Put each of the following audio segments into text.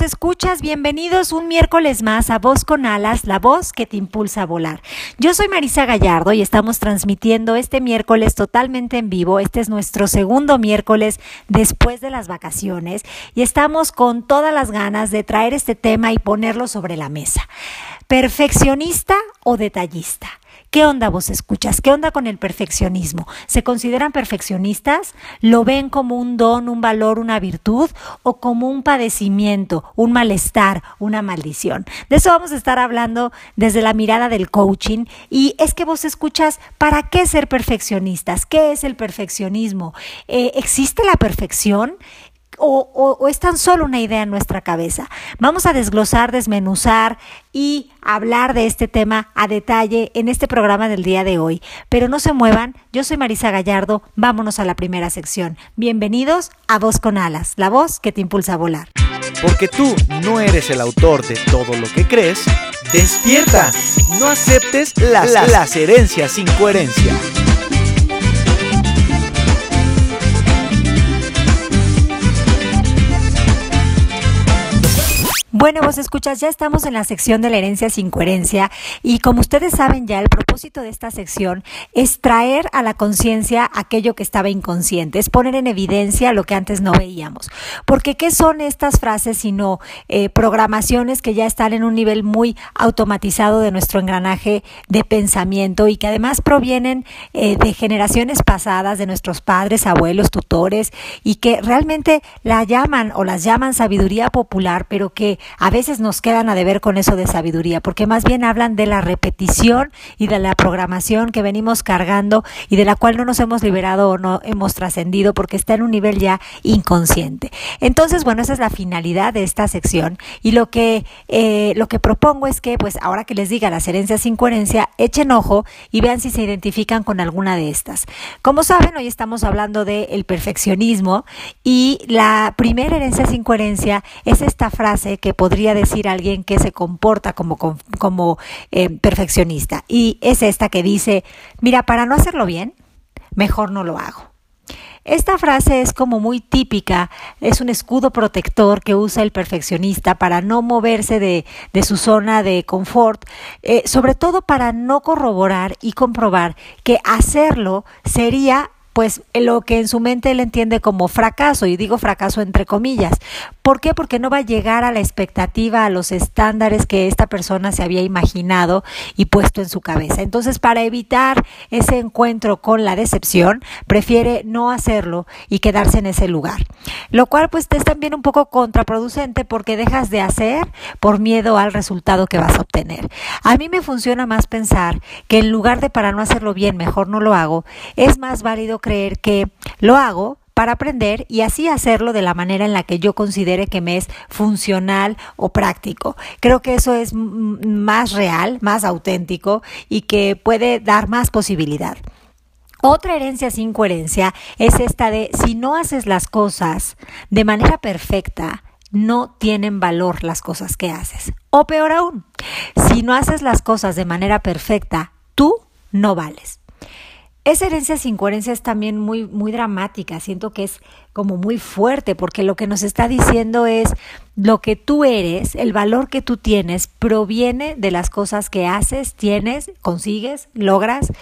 Escuchas, bienvenidos un miércoles más a Voz con Alas, la voz que te impulsa a volar. Yo soy Marisa Gallardo y estamos transmitiendo este miércoles totalmente en vivo. Este es nuestro segundo miércoles después de las vacaciones y estamos con todas las ganas de traer este tema y ponerlo sobre la mesa. ¿Perfeccionista o detallista? ¿Qué onda vos escuchas? ¿Qué onda con el perfeccionismo? ¿Se consideran perfeccionistas? ¿Lo ven como un don, un valor, una virtud o como un padecimiento, un malestar, una maldición? De eso vamos a estar hablando desde la mirada del coaching y es que vos escuchas, ¿para qué ser perfeccionistas? ¿Qué es el perfeccionismo? Eh, ¿Existe la perfección? O, es tan solo una idea en nuestra cabeza. Vamos a desglosar, desmenuzar y hablar de este tema a detalle en este programa del día de hoy. Pero no se muevan, yo soy Marisa Gallardo, vámonos a la primera sección. Bienvenidos a Voz con Alas, la voz que te impulsa a volar. Porque tú no eres el autor de todo lo que crees, despierta, no aceptes las, las herencias sin coherencia. Bueno, vos escuchas, ya estamos en la sección de la herencia sin coherencia y como ustedes saben ya, el propósito de esta sección es traer a la conciencia aquello que estaba inconsciente, es poner en evidencia lo que antes no veíamos. Porque ¿qué son estas frases sino eh, programaciones que ya están en un nivel muy automatizado de nuestro engranaje de pensamiento y que además provienen eh, de generaciones pasadas, de nuestros padres, abuelos, tutores y que realmente la llaman o las llaman sabiduría popular, pero que a veces nos quedan a deber con eso de sabiduría, porque más bien hablan de la repetición y de la programación que venimos cargando y de la cual no nos hemos liberado o no hemos trascendido porque está en un nivel ya inconsciente. Entonces, bueno, esa es la finalidad de esta sección y lo que, eh, lo que propongo es que, pues ahora que les diga las herencias sin coherencia, echen ojo y vean si se identifican con alguna de estas. Como saben, hoy estamos hablando del perfeccionismo y la primera herencia sin coherencia es esta frase que podría decir alguien que se comporta como, como eh, perfeccionista. Y es esta que dice, mira, para no hacerlo bien, mejor no lo hago. Esta frase es como muy típica, es un escudo protector que usa el perfeccionista para no moverse de, de su zona de confort, eh, sobre todo para no corroborar y comprobar que hacerlo sería pues lo que en su mente él entiende como fracaso, y digo fracaso entre comillas. ¿Por qué? Porque no va a llegar a la expectativa, a los estándares que esta persona se había imaginado y puesto en su cabeza. Entonces, para evitar ese encuentro con la decepción, prefiere no hacerlo y quedarse en ese lugar. Lo cual pues es también un poco contraproducente porque dejas de hacer por miedo al resultado que vas a obtener. A mí me funciona más pensar que en lugar de para no hacerlo bien, mejor no lo hago, es más válido creer que lo hago para aprender y así hacerlo de la manera en la que yo considere que me es funcional o práctico. Creo que eso es más real, más auténtico y que puede dar más posibilidad. Otra herencia sin coherencia es esta de si no haces las cosas de manera perfecta, no tienen valor las cosas que haces. O peor aún, si no haces las cosas de manera perfecta, tú no vales. Esa herencia sin coherencia es también muy, muy dramática, siento que es como muy fuerte, porque lo que nos está diciendo es lo que tú eres, el valor que tú tienes, proviene de las cosas que haces, tienes, consigues, logras.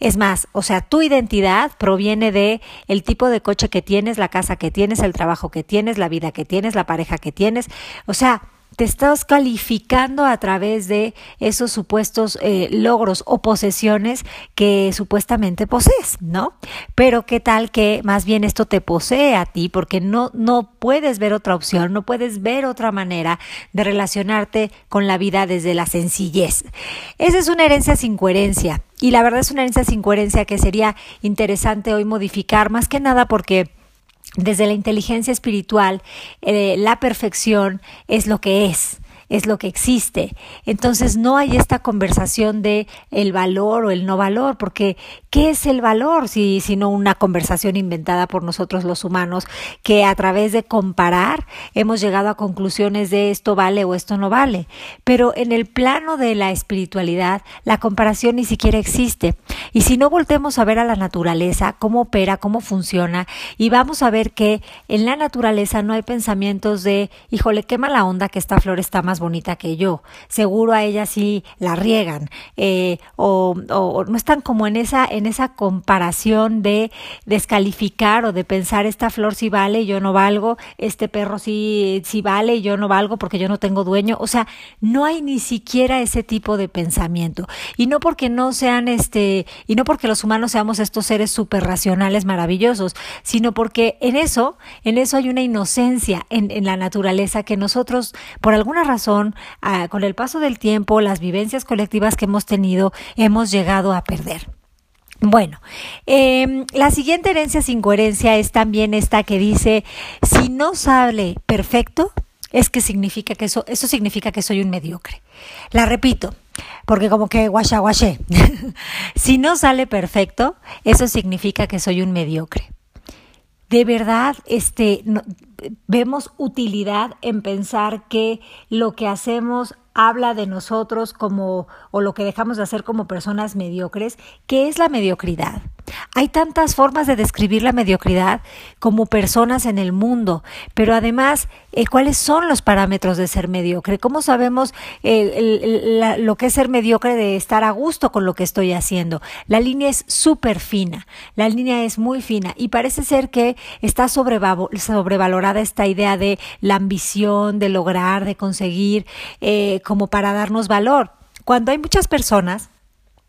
Es más, o sea, tu identidad proviene de el tipo de coche que tienes, la casa que tienes, el trabajo que tienes, la vida que tienes, la pareja que tienes. O sea, te estás calificando a través de esos supuestos eh, logros o posesiones que supuestamente posees, ¿no? Pero qué tal que más bien esto te posee a ti porque no, no puedes ver otra opción, no puedes ver otra manera de relacionarte con la vida desde la sencillez. Esa es una herencia sin coherencia y la verdad es una herencia sin coherencia que sería interesante hoy modificar más que nada porque desde la inteligencia espiritual, eh, la perfección es lo que es. Es lo que existe. Entonces no hay esta conversación de el valor o el no valor, porque ¿qué es el valor si sino una conversación inventada por nosotros los humanos que a través de comparar hemos llegado a conclusiones de esto vale o esto no vale? Pero en el plano de la espiritualidad, la comparación ni siquiera existe. Y si no voltemos a ver a la naturaleza, cómo opera, cómo funciona, y vamos a ver que en la naturaleza no hay pensamientos de, híjole, qué mala onda que esta flor está más bonita que yo. Seguro a ella sí la riegan. Eh, o, no están como en esa, en esa comparación de descalificar o de pensar esta flor sí vale y yo no valgo, este perro sí, sí vale y yo no valgo porque yo no tengo dueño. O sea, no hay ni siquiera ese tipo de pensamiento. Y no porque no sean este, y no porque los humanos seamos estos seres súper racionales maravillosos, sino porque en eso, en eso hay una inocencia en, en la naturaleza que nosotros, por alguna razón, ah, con el paso del tiempo, las vivencias colectivas que hemos tenido, hemos llegado a perder. Bueno, eh, la siguiente herencia sin coherencia es también esta que dice, si no sale perfecto, es que significa que eso, eso significa que soy un mediocre. La repito, porque como que guasha guaché. si no sale perfecto, eso significa que soy un mediocre. De verdad, este, no, vemos utilidad en pensar que lo que hacemos habla de nosotros como, o lo que dejamos de hacer como personas mediocres, ¿qué es la mediocridad? Hay tantas formas de describir la mediocridad como personas en el mundo, pero además, eh, ¿cuáles son los parámetros de ser mediocre? ¿Cómo sabemos eh, el, lo que es ser mediocre de estar a gusto con lo que estoy haciendo? La línea es súper fina, la línea es muy fina y parece ser que está sobrevalorada esta idea de la ambición, de lograr, de conseguir, eh, como para darnos valor. Cuando hay muchas personas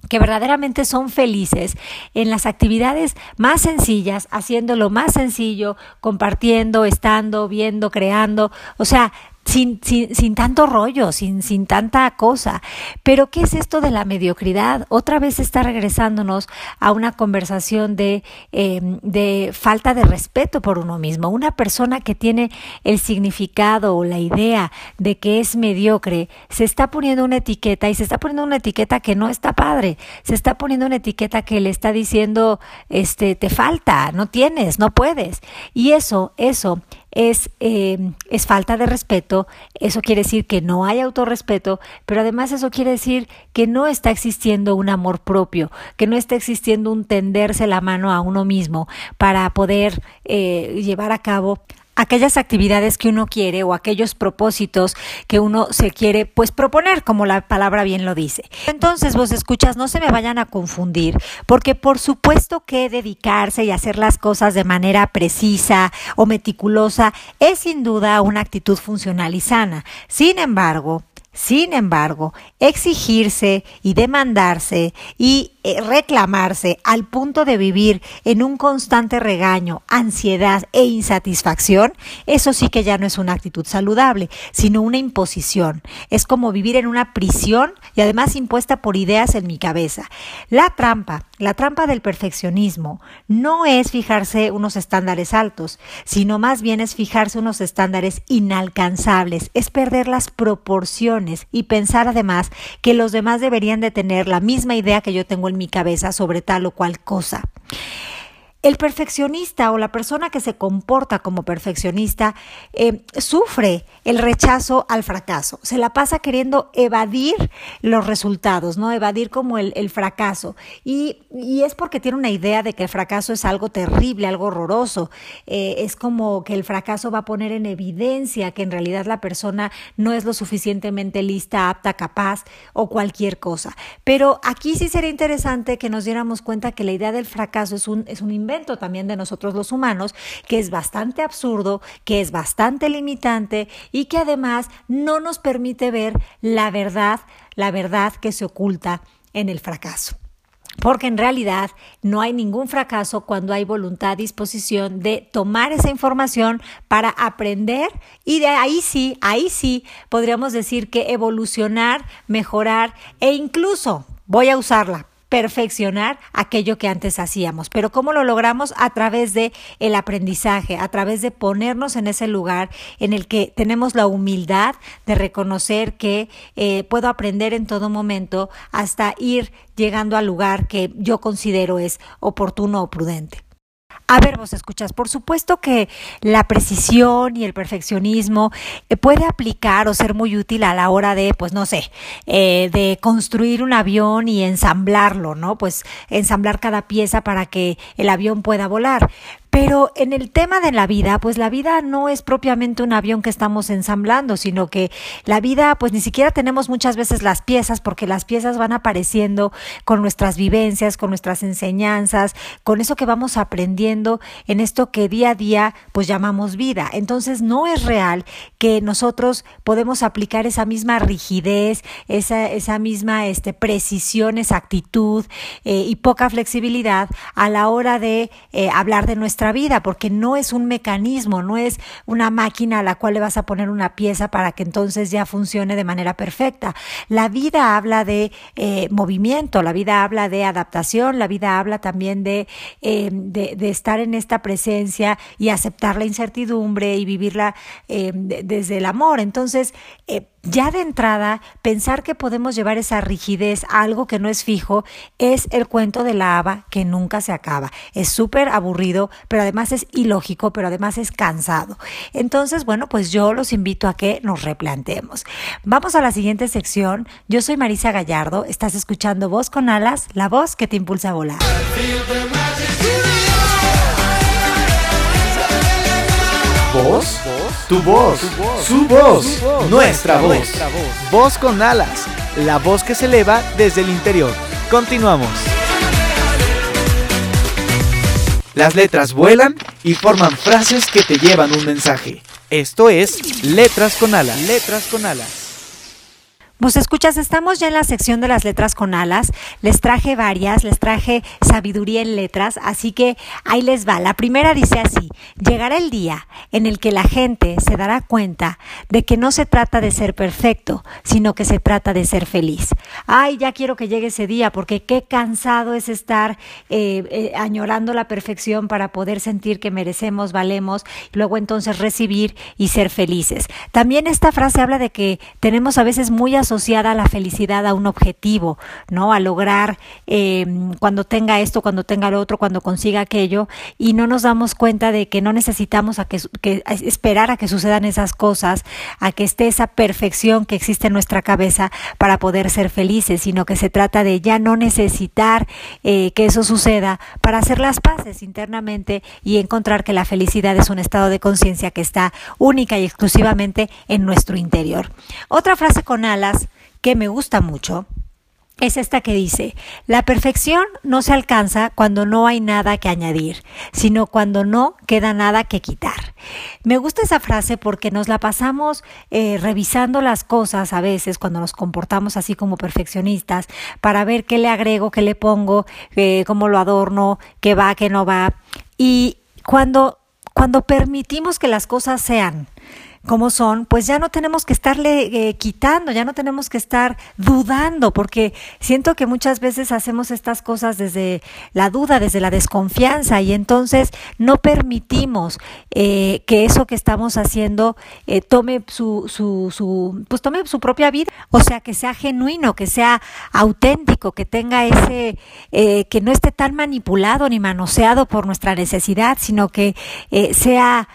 que verdaderamente son felices en las actividades más sencillas, haciéndolo más sencillo, compartiendo, estando, viendo, creando, o sea, sin, sin, tanto rollo, sin, sin tanta cosa. Pero ¿qué es esto de la mediocridad? Otra vez está regresándonos a una conversación de, eh, de falta de respeto por uno mismo. Una persona que tiene el significado o la idea de que es mediocre, se está poniendo una etiqueta y se está poniendo una etiqueta que no está padre. Se está poniendo una etiqueta que le está diciendo, este, te falta, no tienes, no puedes. Y eso, eso es, eh, es falta de respeto, eso quiere decir que no hay autorrespeto, pero además eso quiere decir que no está existiendo un amor propio, que no está existiendo un tenderse la mano a uno mismo para poder eh, llevar a cabo aquellas actividades que uno quiere o aquellos propósitos que uno se quiere pues proponer, como la palabra bien lo dice. Entonces, vos escuchas, no se me vayan a confundir, porque por supuesto que dedicarse y hacer las cosas de manera precisa o meticulosa es sin duda una actitud funcional y sana. Sin embargo, sin embargo, exigirse y demandarse y eh, reclamarse al punto de vivir en un constante regaño, ansiedad e insatisfacción, eso sí que ya no es una actitud saludable, sino una imposición. Es como vivir en una prisión y además impuesta por ideas en mi cabeza. La trampa, la trampa del perfeccionismo, no es fijarse unos estándares altos, sino más bien es fijarse unos estándares inalcanzables, es perder las proporciones y pensar además que los demás deberían de tener la misma idea que yo tengo en mi cabeza sobre tal o cual cosa. El perfeccionista o la persona que se comporta como perfeccionista eh, sufre el rechazo al fracaso. Se la pasa queriendo evadir los resultados, ¿no? Evadir como el, fracaso. Y, y, es porque tiene una idea de que el fracaso es algo terrible, algo horroroso. Eh, es como que el fracaso va a poner en evidencia que en realidad la persona no es lo suficientemente lista, apta, capaz o cualquier cosa. Pero aquí sí sería interesante que nos diéramos cuenta que la idea del fracaso es un, es un también de nosotros los humanos, que es bastante absurdo, que es bastante limitante y que además no nos permite ver la verdad, la verdad que se oculta en el fracaso. Porque en realidad no hay ningún fracaso cuando hay voluntad, disposición de tomar esa información para aprender y de ahí sí, ahí sí podríamos decir que evolucionar, mejorar e incluso, voy a usarla, perfeccionar aquello que antes hacíamos. Pero ¿cómo lo logramos? A través de el aprendizaje, a través de ponernos en ese lugar en el que tenemos la humildad de reconocer que eh, puedo aprender en todo momento hasta ir llegando al lugar que yo considero es oportuno o prudente. A ver, vos escuchas, por supuesto que la precisión y el perfeccionismo eh, puede aplicar o ser muy útil a la hora de, pues no sé, eh, de construir un avión y ensamblarlo, ¿no? Pues ensamblar cada pieza para que el avión pueda volar. Pero en el tema de la vida, pues la vida no es propiamente un avión que estamos ensamblando, sino que la vida, pues ni siquiera tenemos muchas veces las piezas, porque las piezas van apareciendo con nuestras vivencias, con nuestras enseñanzas, con eso que vamos aprendiendo en esto que día a día, pues llamamos vida. Entonces no es real que nosotros podemos aplicar esa misma rigidez, esa, esa misma este, precisión, exactitud eh, y poca flexibilidad a la hora de eh, hablar de nuestra vida, porque no es un mecanismo, no es una máquina a la cual le vas a poner una pieza para que entonces ya funcione de manera perfecta. La vida habla de eh, movimiento, la vida habla de adaptación, la vida habla también de, eh, de, estar en esta presencia y aceptar la incertidumbre y vivirla eh, desde el amor. Entonces, ya de entrada, pensar que podemos llevar esa rigidez a algo que no es fijo es el cuento de la haba que nunca se acaba. Es súper aburrido, pero además es ilógico, pero además es cansado. Entonces, bueno, pues yo los invito a que nos replanteemos. Vamos a la siguiente sección. Yo soy Marisa Gallardo, estás escuchando Voz con Alas, la voz que te impulsa a volar. ¿Voz? Tu voz, su voz, nuestra voz. Voz con alas, la voz que se eleva desde el interior. Continuamos. Las letras vuelan y forman frases que te llevan un mensaje. Esto es Letras con alas. Letras con alas. Vos escuchas, estamos ya en la sección de las letras con alas. Les traje varias, les traje sabiduría en letras, así que ahí les va. La primera dice así, llegará el día en el que la gente se dará cuenta de que no se trata de ser perfecto, sino que se trata de ser feliz. Ay, ya quiero que llegue ese día, porque qué cansado es estar eh, eh, añorando la perfección para poder sentir que merecemos, valemos, y luego entonces recibir y ser felices. También esta frase habla de que tenemos a veces muy asociada la felicidad a un objetivo, ¿no? A lograr eh, cuando tenga esto, cuando tenga lo otro, cuando consiga aquello, y no nos damos cuenta de que no necesitamos a que, esperar a que sucedan esas cosas, a que esté esa perfección que existe en nuestra cabeza para poder ser felices, sino que se trata de ya no necesitar eh, que eso suceda para hacer las paces internamente y encontrar que la felicidad es un estado de conciencia que está única y exclusivamente en nuestro interior. Otra frase con alas que me gusta mucho es esta que dice, la perfección no se alcanza cuando no hay nada que añadir, sino cuando no queda nada que quitar. Me gusta esa frase porque nos la pasamos eh, revisando las cosas a veces cuando nos comportamos así como perfeccionistas para ver qué le agrego, qué le pongo, eh, cómo lo adorno, qué va, qué no va. Y cuando, cuando permitimos que las cosas sean, como son, pues ya no tenemos que estarle eh, quitando, ya no tenemos que estar dudando, porque siento que muchas veces hacemos estas cosas desde la duda, desde la desconfianza, y entonces no permitimos eh, que eso que estamos haciendo eh, tome su, su, su, pues tome su propia vida, o sea, que sea genuino, que sea auténtico, que tenga ese, que no esté tan manipulado ni manoseado por nuestra necesidad, sino que sea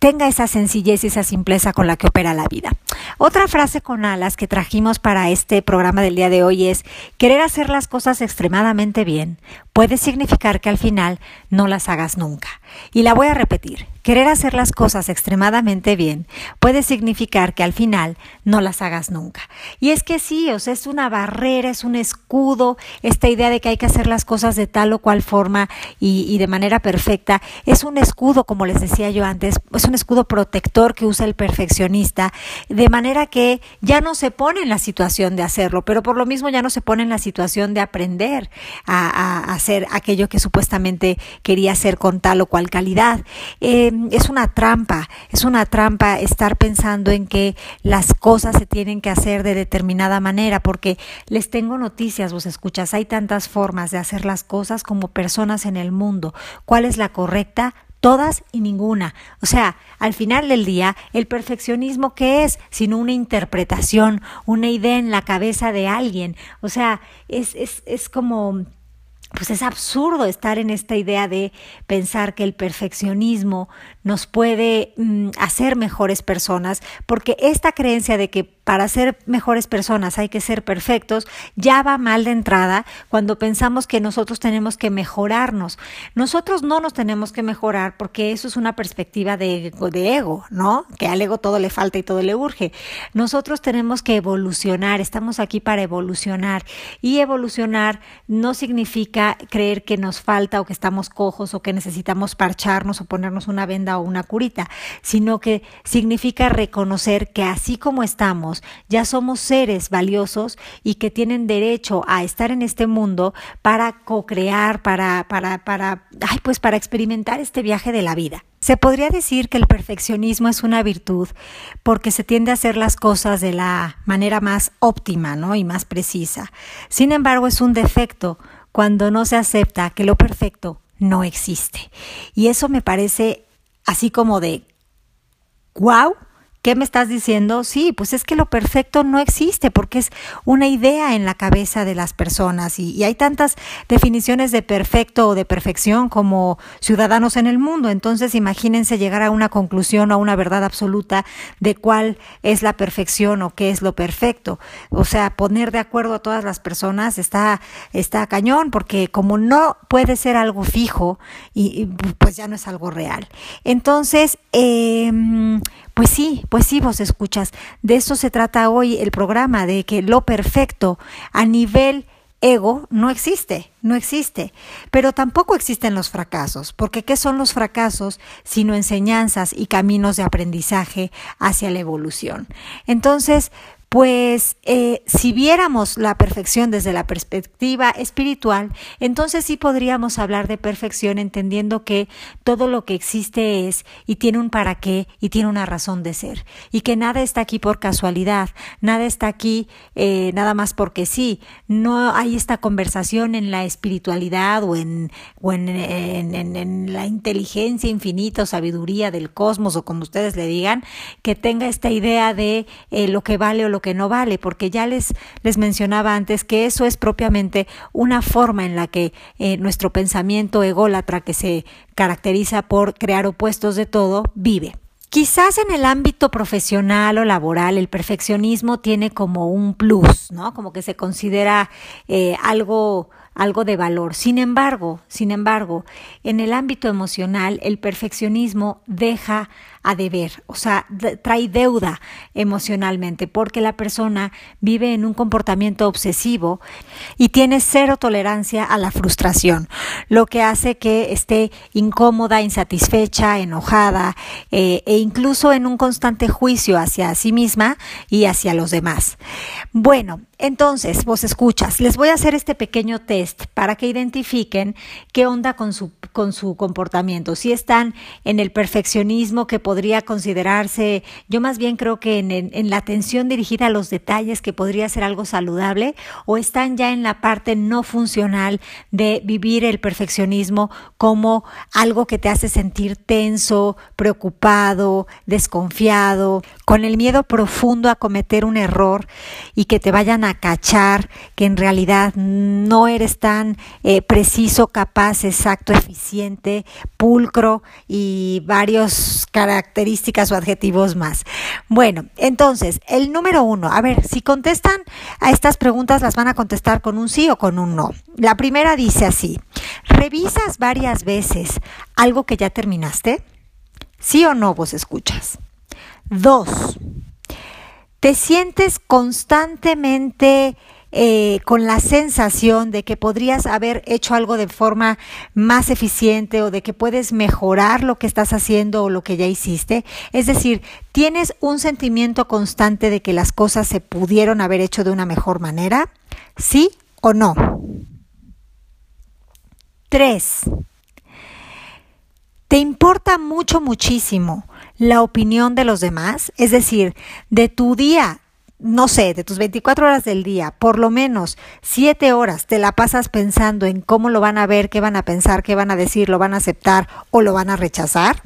tenga esa sencillez y esa simpleza con la que opera la vida. Otra frase con alas que trajimos para este programa del día de hoy es, querer hacer las cosas extremadamente bien puede significar que al final no las hagas nunca. Y la voy a repetir, querer hacer las cosas extremadamente bien puede significar que al final no las hagas nunca. Y es que sí, o sea, es una barrera, es un escudo, esta idea de que hay que hacer las cosas de tal o cual forma y, de manera perfecta, es un escudo, como les decía yo antes, es un escudo protector que usa el perfeccionista, de manera que ya no se pone en la situación de hacerlo, pero por lo mismo ya no se pone en la situación de aprender a, hacer aquello que supuestamente quería hacer con tal o cual calidad. Eh, es una trampa, es una trampa estar pensando en que las cosas se tienen que hacer de determinada manera, porque les tengo noticias, vos escuchas, hay tantas formas de hacer las cosas como personas en el mundo. ¿Cuál es la correcta? todas y ninguna. O sea, al final del día, el perfeccionismo qué es, sino una interpretación, una idea en la cabeza de alguien. O sea, es, es, es como pues es absurdo estar en esta idea de pensar que el perfeccionismo nos puede mm, hacer mejores personas, porque esta creencia de que para ser mejores personas hay que ser perfectos, ya va mal de entrada cuando pensamos que nosotros tenemos que mejorarnos. Nosotros no nos tenemos que mejorar porque eso es una perspectiva de, de ego, ¿no? Que al ego todo le falta y todo le urge. Nosotros tenemos que evolucionar, estamos aquí para evolucionar y evolucionar no significa creer que nos falta o que estamos cojos o que necesitamos parcharnos o ponernos una venda o una curita, sino que significa reconocer que así como estamos, ya somos seres valiosos y que tienen derecho a estar en este mundo para co-crear, para, para, para, ay, pues para experimentar este viaje de la vida. Se podría decir que el perfeccionismo es una virtud porque se tiende a hacer las cosas de la manera más óptima ¿no? y más precisa. Sin embargo, es un defecto cuando no se acepta que lo perfecto no existe. Y eso me parece así como de, wow, ¿Qué me estás diciendo? Sí, pues es que lo perfecto no existe porque es una idea en la cabeza de las personas y, hay tantas definiciones de perfecto o de perfección como ciudadanos en el mundo. Entonces imagínense llegar a una conclusión o a una verdad absoluta de cuál es la perfección o qué es lo perfecto. O sea, poner de acuerdo a todas las personas está, está cañón porque como no puede ser algo fijo y, pues ya no es algo real. Entonces, eh, pues sí, pues sí, vos escuchas. De eso se trata hoy el programa, de que lo perfecto a nivel ego no existe, no existe. Pero tampoco existen los fracasos, porque ¿qué son los fracasos sino enseñanzas y caminos de aprendizaje hacia la evolución? Entonces, pues eh, si viéramos la perfección desde la perspectiva espiritual, entonces sí podríamos hablar de perfección entendiendo que todo lo que existe es y tiene un para qué y tiene una razón de ser. Y que nada está aquí por casualidad, nada está aquí eh, nada más porque sí, no hay esta conversación en la espiritualidad o en, la inteligencia infinita o sabiduría del cosmos o como ustedes le digan, que tenga esta idea de eh, lo que vale o lo que no vale, porque ya les, les mencionaba antes que eso es propiamente una forma en la que eh, nuestro pensamiento ególatra, que se caracteriza por crear opuestos de todo, vive. Quizás en el ámbito profesional o laboral el perfeccionismo tiene como un plus, ¿no? Como que se considera eh, algo algo de valor. Sin embargo, sin embargo, en el ámbito emocional el perfeccionismo deja a deber, o sea, trae deuda emocionalmente porque la persona vive en un comportamiento obsesivo y tiene cero tolerancia a la frustración, lo que hace que esté incómoda, insatisfecha, enojada eh, e incluso en un constante juicio hacia sí misma y hacia los demás. Bueno, entonces, vos escuchas, les voy a hacer este pequeño test para que identifiquen qué onda con su, con su comportamiento. Si están en el perfeccionismo que podría considerarse, yo más bien creo que en, la atención dirigida a los detalles que podría ser algo saludable, o están ya en la parte no funcional de vivir el perfeccionismo como algo que te hace sentir tenso, preocupado, desconfiado, con el miedo profundo a cometer un error y que te vayan a cachar que en realidad no eres tan eh, preciso, capaz, exacto, eficiente, pulcro y varios características o adjetivos más. Bueno, entonces, el número uno, a ver, si contestan a estas preguntas, las van a contestar con un sí o con un no. La primera dice así, ¿revisas varias veces algo que ya terminaste? ¿Sí o no vos escuchas? Dos, te sientes constantemente eh, con la sensación de que podrías haber hecho algo de forma más eficiente o de que puedes mejorar lo que estás haciendo o lo que ya hiciste. Es decir, tienes un sentimiento constante de que las cosas se pudieron haber hecho de una mejor manera. ¿Sí o no? Tres ¿Te importa mucho, muchísimo la opinión de los demás? Es decir, de tu día, no sé, de tus 24 horas del día, por lo menos 7 horas te la pasas pensando en cómo lo van a ver, qué van a pensar, qué van a decir, lo van a aceptar o lo van a rechazar.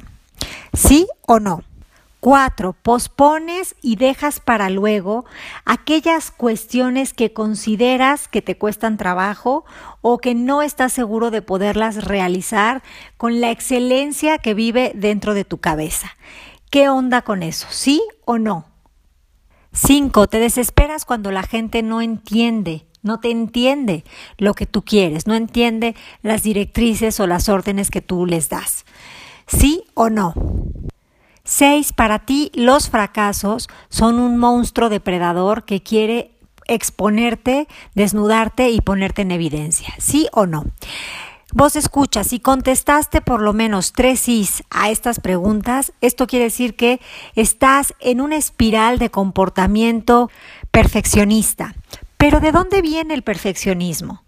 ¿Sí o no? Cuatro, pospones y dejas para luego aquellas cuestiones que consideras que te cuestan trabajo o que no estás seguro de poderlas realizar con la excelencia que vive dentro de tu cabeza. ¿Qué onda con eso? ¿Sí o no? Cinco, te desesperas cuando la gente no entiende no te entiende lo que tú quieres, no entiende las directrices o las órdenes que tú les das. ¿Sí o no? Seis, para ti los fracasos son un monstruo depredador que quiere exponerte, desnudarte y ponerte en evidencia. ¿Sí o no? Vos escuchas, si contestaste por lo menos tres sís a estas preguntas, esto quiere decir que estás en una espiral de comportamiento perfeccionista. Pero ¿de dónde viene el perfeccionismo?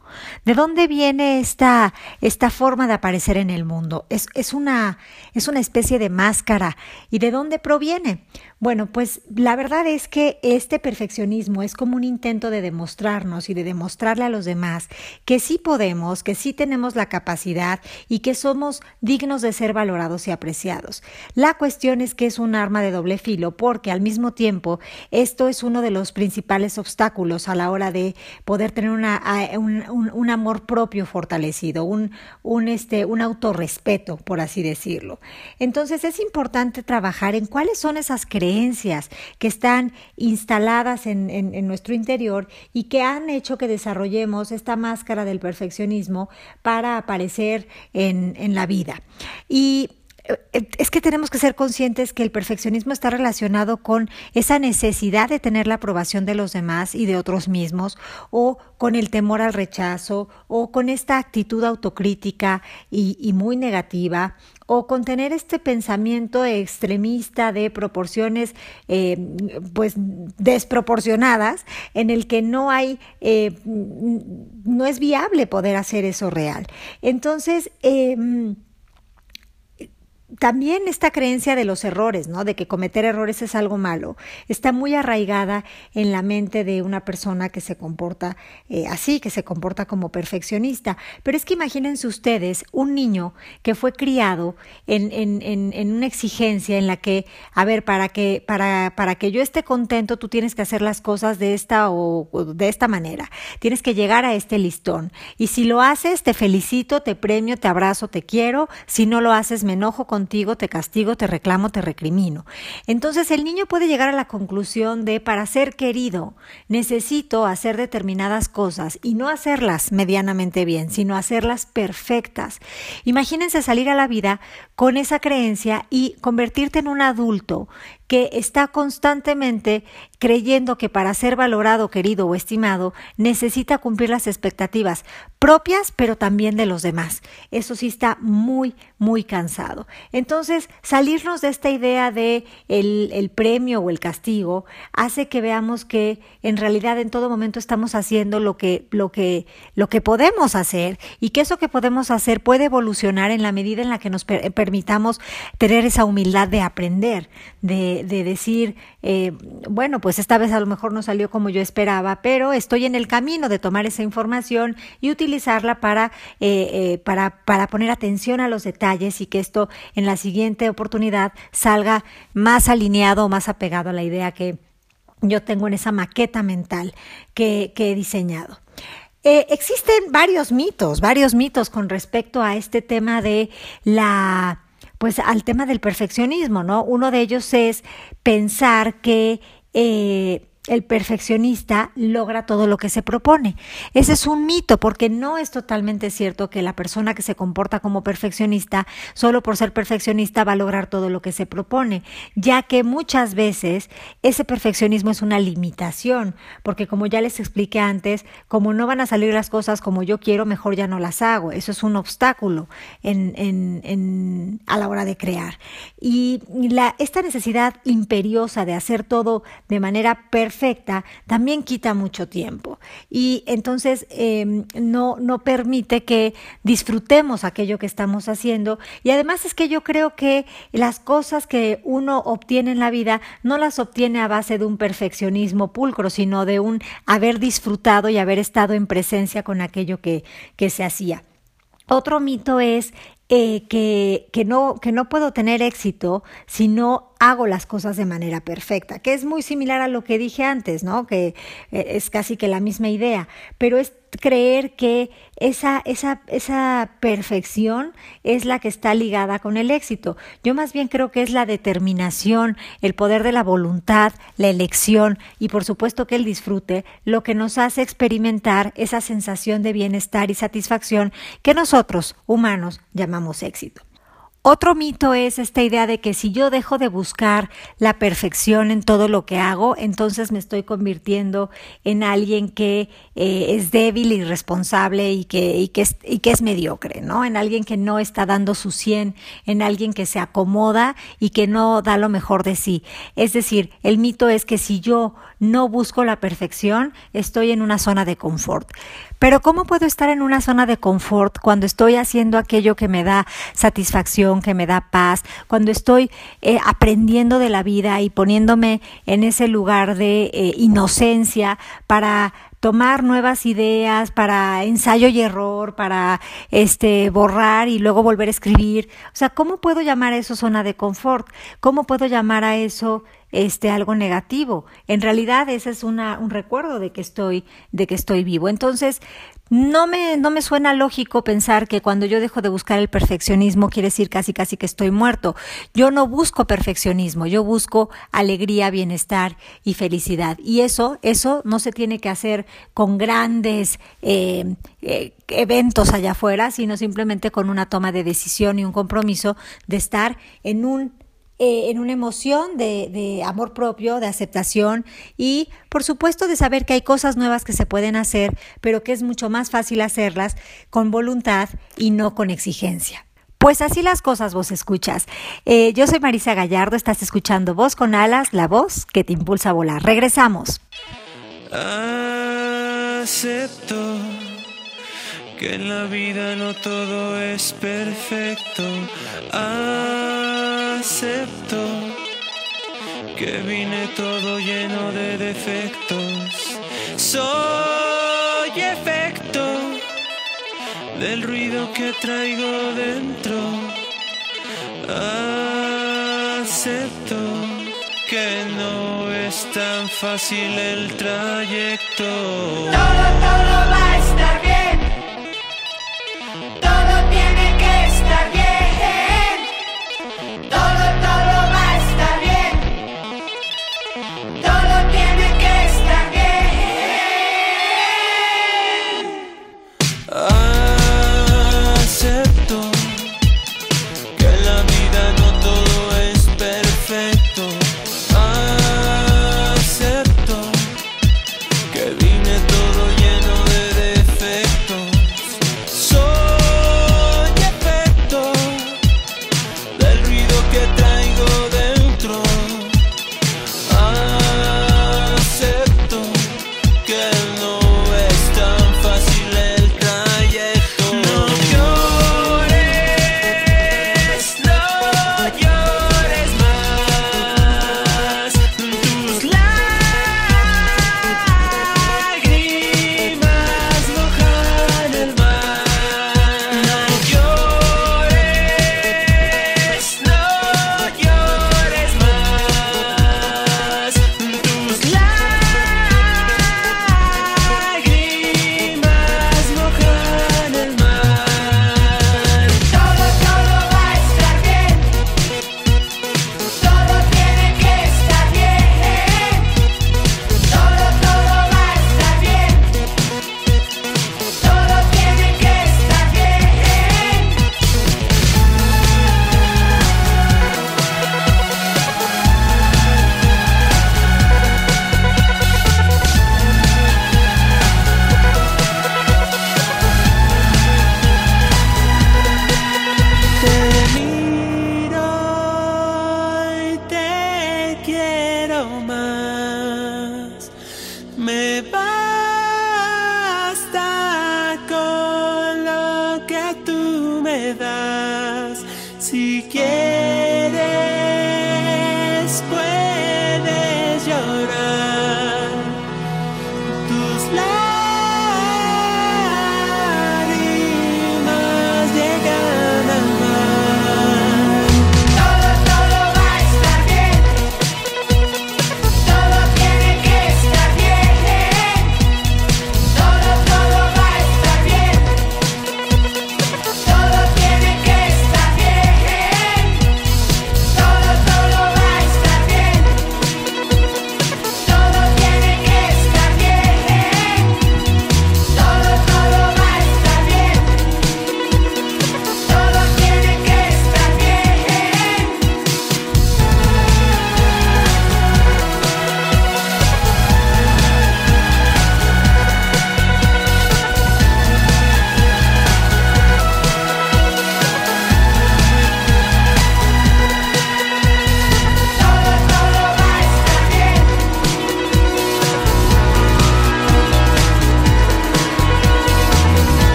¿De dónde viene esta, esta forma de aparecer en el mundo? Es, es, una, es una especie de máscara. ¿Y de dónde proviene? Bueno, pues la verdad es que este perfeccionismo es como un intento de demostrarnos y de demostrarle a los demás que sí podemos, que sí tenemos la capacidad y que somos dignos de ser valorados y apreciados. La cuestión es que es un arma de doble filo porque al mismo tiempo esto es uno de los principales obstáculos a la hora de poder tener un, amor propio fortalecido, un, un, este, un autorrespeto, por así decirlo. Entonces es importante trabajar en cuáles son esas creencias que están instaladas en, nuestro interior y que han hecho que desarrollemos esta máscara del perfeccionismo para aparecer en, en la vida. Y es que tenemos que ser conscientes que el perfeccionismo está relacionado con esa necesidad de tener la aprobación de los demás y de otros mismos, o con el temor al rechazo, o con esta actitud autocrítica y, muy negativa, o con tener este pensamiento extremista de proporciones eh, pues desproporcionadas en el que no hay eh, no es viable poder hacer eso real. Entonces em, también esta creencia de los errores, ¿no? De que cometer errores es algo malo, está muy arraigada en la mente de una persona que se comporta eh, así, que se comporta como perfeccionista. Pero es que imagínense ustedes un niño que fue criado en, en, en, en, una exigencia en la que, a ver, para que, para, para que yo esté contento, tú tienes que hacer las cosas de esta o, o de esta manera. Tienes que llegar a este listón. Y si lo haces, te felicito, te premio, te abrazo, te quiero. Si no lo haces, me enojo con contigo, te castigo, te reclamo, te recrimino. Entonces el niño puede llegar a la conclusión de para ser querido necesito hacer determinadas cosas y no hacerlas medianamente bien, sino hacerlas perfectas. Imagínense salir a la vida con esa creencia y convertirte en un adulto que está constantemente creyendo que para ser valorado, querido o estimado necesita cumplir las expectativas propias, pero también de los demás. Eso sí está muy, muy cansado. Entonces, salirnos de esta idea de el, premio o el castigo hace que veamos que en realidad en todo momento estamos haciendo lo que, lo que, lo que podemos hacer y que eso que podemos hacer puede evolucionar en la medida en la que nos permitamos tener esa humildad de aprender, de, de, decir, eh, bueno, pues esta vez a lo mejor no salió como yo esperaba, pero estoy en el camino de tomar esa información y utilizarla para, eh, eh, para, para poner atención a los detalles y que esto en la siguiente oportunidad salga más alineado o más apegado a la idea que yo tengo en esa maqueta mental que, que he diseñado. existen varios mitos, varios mitos con respecto a este tema de la pues al tema del perfeccionismo, ¿no? Uno de ellos es pensar que eh, el perfeccionista logra todo lo que se propone. Ese es un mito porque no es totalmente cierto que la persona que se comporta como perfeccionista, solo por ser perfeccionista, va a lograr todo lo que se propone, ya que muchas veces ese perfeccionismo es una limitación, porque como ya les expliqué antes, como no van a salir las cosas como yo quiero, mejor ya no las hago. Eso es un obstáculo a la hora de crear. Y esta necesidad imperiosa de hacer todo de manera perfecta, perfecta también quita mucho tiempo y entonces em, no, no permite que disfrutemos aquello que estamos haciendo y además es que yo creo que las cosas que uno obtiene en la vida no las obtiene a base de un perfeccionismo pulcro, sino de un haber disfrutado y haber estado en presencia con aquello que, que se hacía. Otro mito es eh, que, que, no, que no puedo tener éxito si no hago las cosas de manera perfecta, que es muy similar a lo que dije antes, ¿no? Que eh, es casi que la misma idea, pero es creer que esa, esa, esa perfección es la que está ligada con el éxito. Yo más bien creo que es la determinación, el poder de la voluntad, la elección y por supuesto que el disfrute lo que nos hace experimentar esa sensación de bienestar y satisfacción que nosotros, humanos, llamamos Otro mito es esta idea de que si yo dejo de buscar la perfección en todo lo que hago, entonces me estoy convirtiendo en alguien que eh, es débil, irresponsable y que, y, que es, y que es mediocre, ¿no? En alguien que no está dando su 100, en alguien que se acomoda y que no da lo mejor de sí. Es decir, el mito es que si yo no busco la perfección, estoy en una zona de confort. Pero ¿cómo puedo estar en una zona de confort cuando estoy haciendo aquello que me da satisfacción, que me da paz, cuando estoy eh, aprendiendo de la vida y poniéndome en ese lugar de eh, inocencia para tomar nuevas ideas para ensayo y error, para este borrar y luego volver a escribir. O sea, ¿cómo puedo llamar a eso zona de confort? ¿Cómo puedo llamar a eso este algo negativo. En realidad ese es una, un recuerdo de que estoy, de que estoy vivo. Entonces, no me, no me suena lógico pensar que cuando yo dejo de buscar el perfeccionismo quiere decir casi casi que estoy muerto. Yo no busco perfeccionismo, yo busco alegría, bienestar y felicidad. Y eso, eso no se tiene que hacer con grandes eh, eh, eventos allá afuera, sino simplemente con una toma de decisión y un compromiso de estar en un eh, en una emoción de, amor propio, de aceptación y por supuesto de saber que hay cosas nuevas que se pueden hacer, pero que es mucho más fácil hacerlas con voluntad y no con exigencia. Pues así las cosas vos escuchas. Eh, yo soy Marisa Gallardo, estás escuchando Voz con Alas, la voz que te impulsa a volar. Regresamos. Acepto que en la vida no todo es perfecto. Acepto que vine todo lleno de defectos. Soy efecto del ruido que traigo dentro. Acepto que no es tan fácil el trayecto. Todo, todo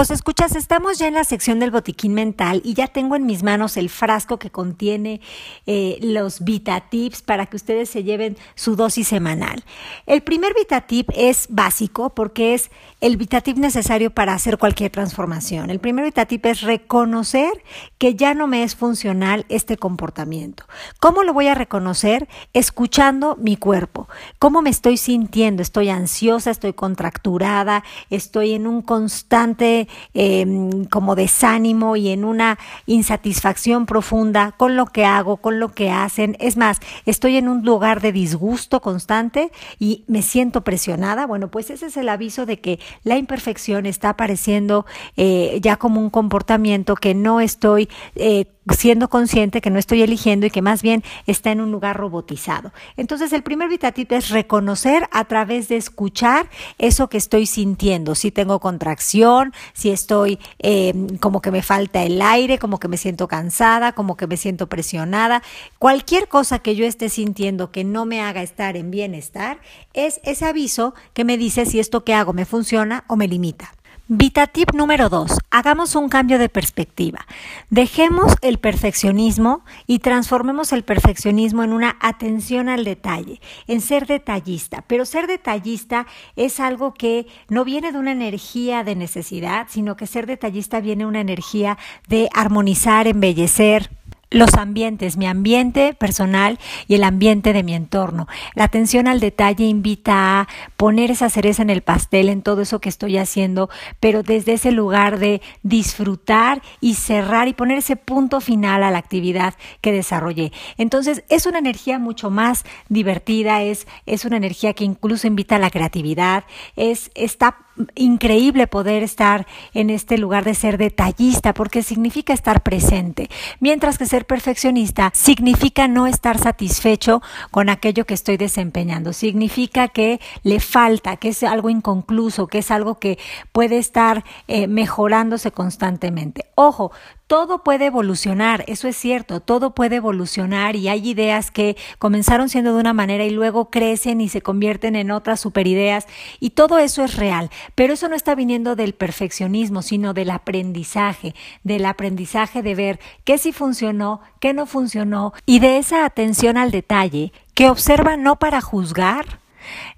Os escuchas, estamos ya en la sección del botiquín mental y ya tengo en mis manos el frasco que contiene eh, los Vita Tips para que ustedes se lleven su dosis semanal. El primer Vita Tip es básico porque es el Vita Tip necesario para hacer cualquier transformación. El primer Vita Tip es reconocer que ya no me es funcional este comportamiento. ¿Cómo lo voy a reconocer? Escuchando mi cuerpo. ¿Cómo me estoy sintiendo? Estoy ansiosa, estoy contracturada, estoy en un constante eh, como desánimo y en una insatisfacción profunda con lo que hago, con lo que hacen. Es más, estoy en un lugar de disgusto constante y me siento presionada. Bueno, pues ese es el aviso de que la imperfección está apareciendo eh, ya como un comportamiento que no estoy eh, siendo consciente que no estoy eligiendo y que más bien está en un lugar robotizado. Entonces, el primer vitatip es reconocer a través de escuchar eso que estoy sintiendo. Si tengo contracción, si estoy eh, como que me falta el aire, como que me siento cansada, como que me siento presionada, cualquier cosa que yo esté sintiendo que no me haga estar en bienestar, es ese aviso que me dice si esto que hago me funciona o me limita. Vitatip número 2. Hagamos un cambio de perspectiva. Dejemos el perfeccionismo y transformemos el perfeccionismo en una atención al detalle, en ser detallista. Pero ser detallista es algo que no viene de una energía de necesidad, sino que ser detallista viene de una energía de armonizar, embellecer, los ambientes, mi ambiente personal y el ambiente de mi entorno. La atención al detalle invita a poner esa cereza en el pastel en todo eso que estoy haciendo, pero desde ese lugar de disfrutar y cerrar y poner ese punto final a la actividad que desarrollé. Entonces, es una energía mucho más divertida, es, es una energía que incluso invita a la creatividad, es, está increíble poder estar en este lugar de ser detallista porque significa estar presente, mientras que ser perfeccionista significa no estar satisfecho con aquello que estoy desempeñando, significa que le falta, que es algo inconcluso, que es algo que puede estar eh, mejorándose constantemente. Ojo, todo puede evolucionar, eso es cierto, todo puede evolucionar y hay ideas que comenzaron siendo de una manera y luego crecen y se convierten en otras superideas y todo eso es real, pero eso no está viniendo del perfeccionismo, sino del aprendizaje, del aprendizaje de ver qué sí funcionó, qué no funcionó y de esa atención al detalle que observa no para juzgar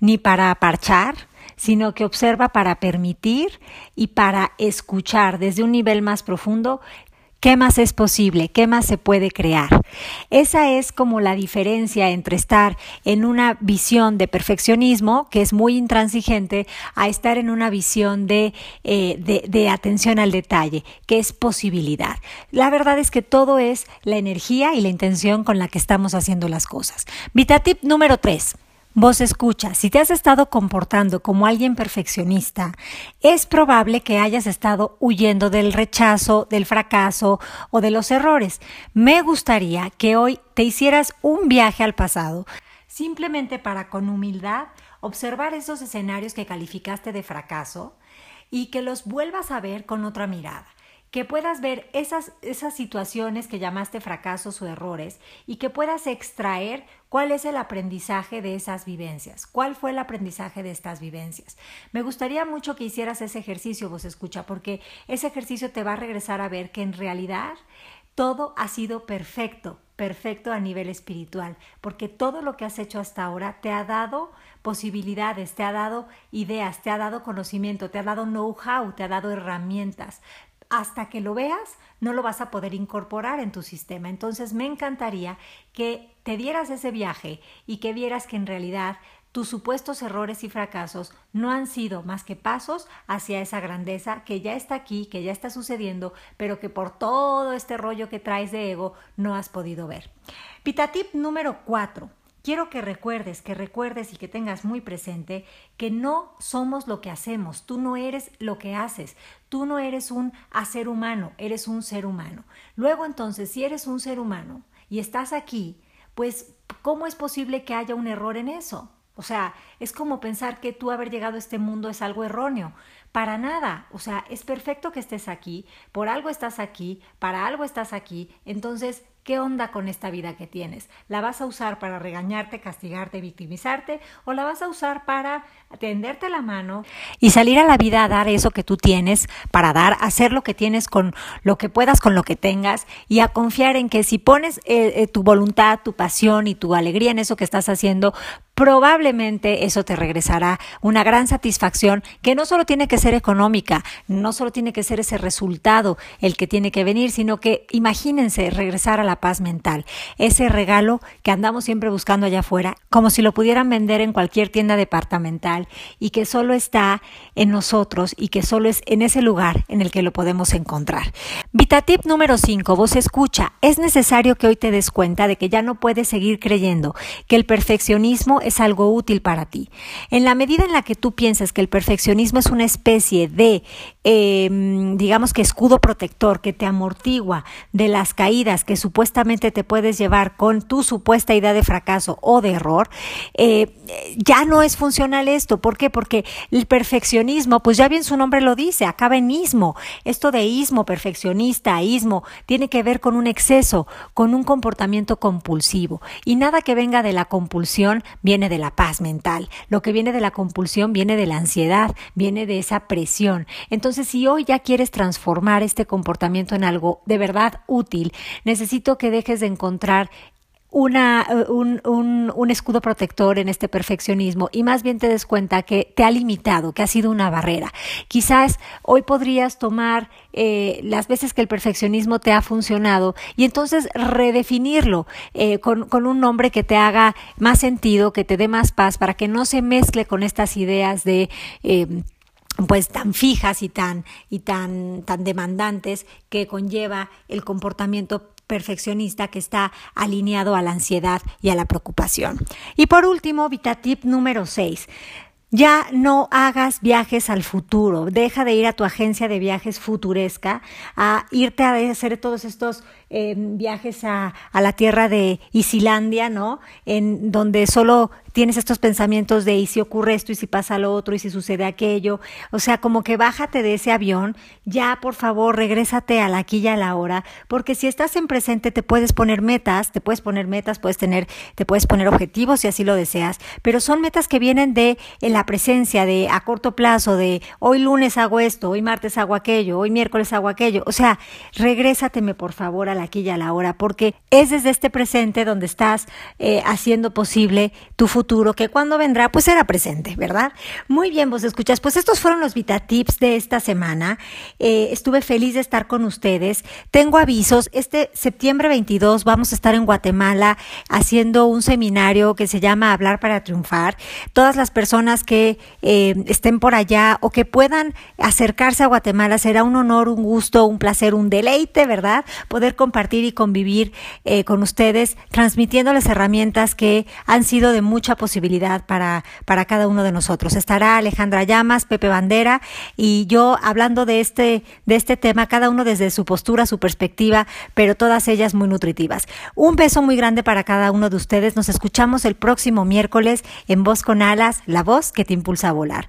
ni para parchar, sino que observa para permitir y para escuchar desde un nivel más profundo ¿Qué más es posible? ¿Qué más se puede crear? Esa es como la diferencia entre estar en una visión de perfeccionismo, que es muy intransigente, a estar en una visión de, eh, de, de atención al detalle, que es posibilidad. La verdad es que todo es la energía y la intención con la que estamos haciendo las cosas. Vitatip número 3. Vos escucha, si te has estado comportando como alguien perfeccionista, es probable que hayas estado huyendo del rechazo, del fracaso o de los errores. Me gustaría que hoy te hicieras un viaje al pasado, simplemente para con humildad observar esos escenarios que calificaste de fracaso y que los vuelvas a ver con otra mirada que puedas ver esas, esas situaciones que llamaste fracasos o errores y que puedas extraer cuál es el aprendizaje de esas vivencias, cuál fue el aprendizaje de estas vivencias. Me gustaría mucho que hicieras ese ejercicio, vos escucha, porque ese ejercicio te va a regresar a ver que en realidad todo ha sido perfecto, perfecto a nivel espiritual, porque todo lo que has hecho hasta ahora te ha dado posibilidades, te ha dado ideas, te ha dado conocimiento, te ha dado know-how, te ha dado herramientas, hasta que lo veas, no lo vas a poder incorporar en tu sistema. Entonces me encantaría que te dieras ese viaje y que vieras que en realidad tus supuestos errores y fracasos no han sido más que pasos hacia esa grandeza que ya está aquí, que ya está sucediendo, pero que por todo este rollo que traes de ego no has podido ver. Pitatip número 4. Quiero que recuerdes, que recuerdes y que tengas muy presente que no somos lo que hacemos, tú no eres lo que haces, tú no eres un hacer humano, eres un ser humano. Luego entonces, si eres un ser humano y estás aquí, pues ¿cómo es posible que haya un error en eso? O sea, es como pensar que tú haber llegado a este mundo es algo erróneo. Para nada. O sea, es perfecto que estés aquí, por algo estás aquí, para algo estás aquí. Entonces, ¿Qué onda con esta vida que tienes? ¿La vas a usar para regañarte, castigarte, victimizarte o la vas a usar para tenderte la mano y salir a la vida a dar eso que tú tienes para dar, hacer lo que tienes con lo que puedas, con lo que tengas y a confiar en que si pones eh, eh, tu voluntad, tu pasión y tu alegría en eso que estás haciendo, probablemente eso te regresará una gran satisfacción que no solo tiene que ser económica, no solo tiene que ser ese resultado el que tiene que venir, sino que imagínense regresar a la paz mental, ese regalo que andamos siempre buscando allá afuera, como si lo pudieran vender en cualquier tienda departamental y que solo está en nosotros y que solo es en ese lugar en el que lo podemos encontrar. Vitatip número 5, vos escucha, es necesario que hoy te des cuenta de que ya no puedes seguir creyendo que el perfeccionismo es algo útil para ti. En la medida en la que tú piensas que el perfeccionismo es una especie de, em, digamos que escudo protector que te amortigua de las caídas que supuestamente te puedes llevar con tu supuesta idea de fracaso o de error, eh, ya no es funcional esto. ¿Por qué? Porque el perfeccionismo, pues ya bien su nombre lo dice, acaba en ismo. Esto de ismo, perfeccionista, ismo, tiene que ver con un exceso, con un comportamiento compulsivo. Y nada que venga de la compulsión viene de la paz mental, lo que viene de la compulsión viene de la ansiedad, viene de esa presión. Entonces, si hoy ya quieres transformar este comportamiento en algo de verdad útil, necesito que dejes de encontrar una, eh, un, escudo protector en este perfeccionismo y más bien te des cuenta que te ha limitado, que ha sido una barrera. Quizás hoy podrías tomar eh, las veces que el perfeccionismo te ha funcionado y entonces redefinirlo eh, con, un nombre que te haga más sentido, que te dé más paz, para que no se mezcle con estas ideas de... Pues tan fijas y tan y tan tan demandantes que conlleva el comportamiento perfeccionista que está alineado a la ansiedad y a la preocupación. Y por último, VitaTip número 6. Ya no hagas viajes al futuro. Deja de ir a tu agencia de viajes futuresca a irte a hacer todos estos viajes a, a, la tierra de Isilandia, ¿no? En donde solo tienes estos pensamientos de y si ocurre esto y si pasa lo otro y si sucede aquello. O sea, como que bájate de ese avión, ya por favor regrésate a la aquí y a la hora, porque si estás en presente te puedes poner metas, te puedes poner metas, puedes tener, te puedes poner objetivos si así lo deseas, pero son metas que vienen de en la presencia, de a corto plazo, de hoy lunes hago esto, hoy martes hago aquello, hoy miércoles hago aquello. O sea, regrésateme por favor a la aquí y a la hora, porque es desde este presente donde estás eh, haciendo posible tu futuro que cuando vendrá pues será presente, ¿verdad? Muy bien, vos escuchas, pues estos fueron los Vita Tips de esta semana. Eh, estuve feliz de estar con ustedes. Tengo avisos, este septiembre 22 vamos a estar en Guatemala haciendo un seminario que se llama Hablar para Triunfar. Todas las personas que eh, estén por allá o que puedan acercarse a Guatemala será un honor, un gusto, un placer, un deleite, ¿verdad? Poder compartir y convivir eh, con ustedes, transmitiéndoles herramientas que han sido de mucha posibilidad para, para cada uno de nosotros. Estará Alejandra Llamas, Pepe Bandera y yo hablando de este, de este tema, cada uno desde su postura, su perspectiva, pero todas ellas muy nutritivas. Un beso muy grande para cada uno de ustedes. Nos escuchamos el próximo miércoles en Voz con Alas, la voz que te impulsa a volar.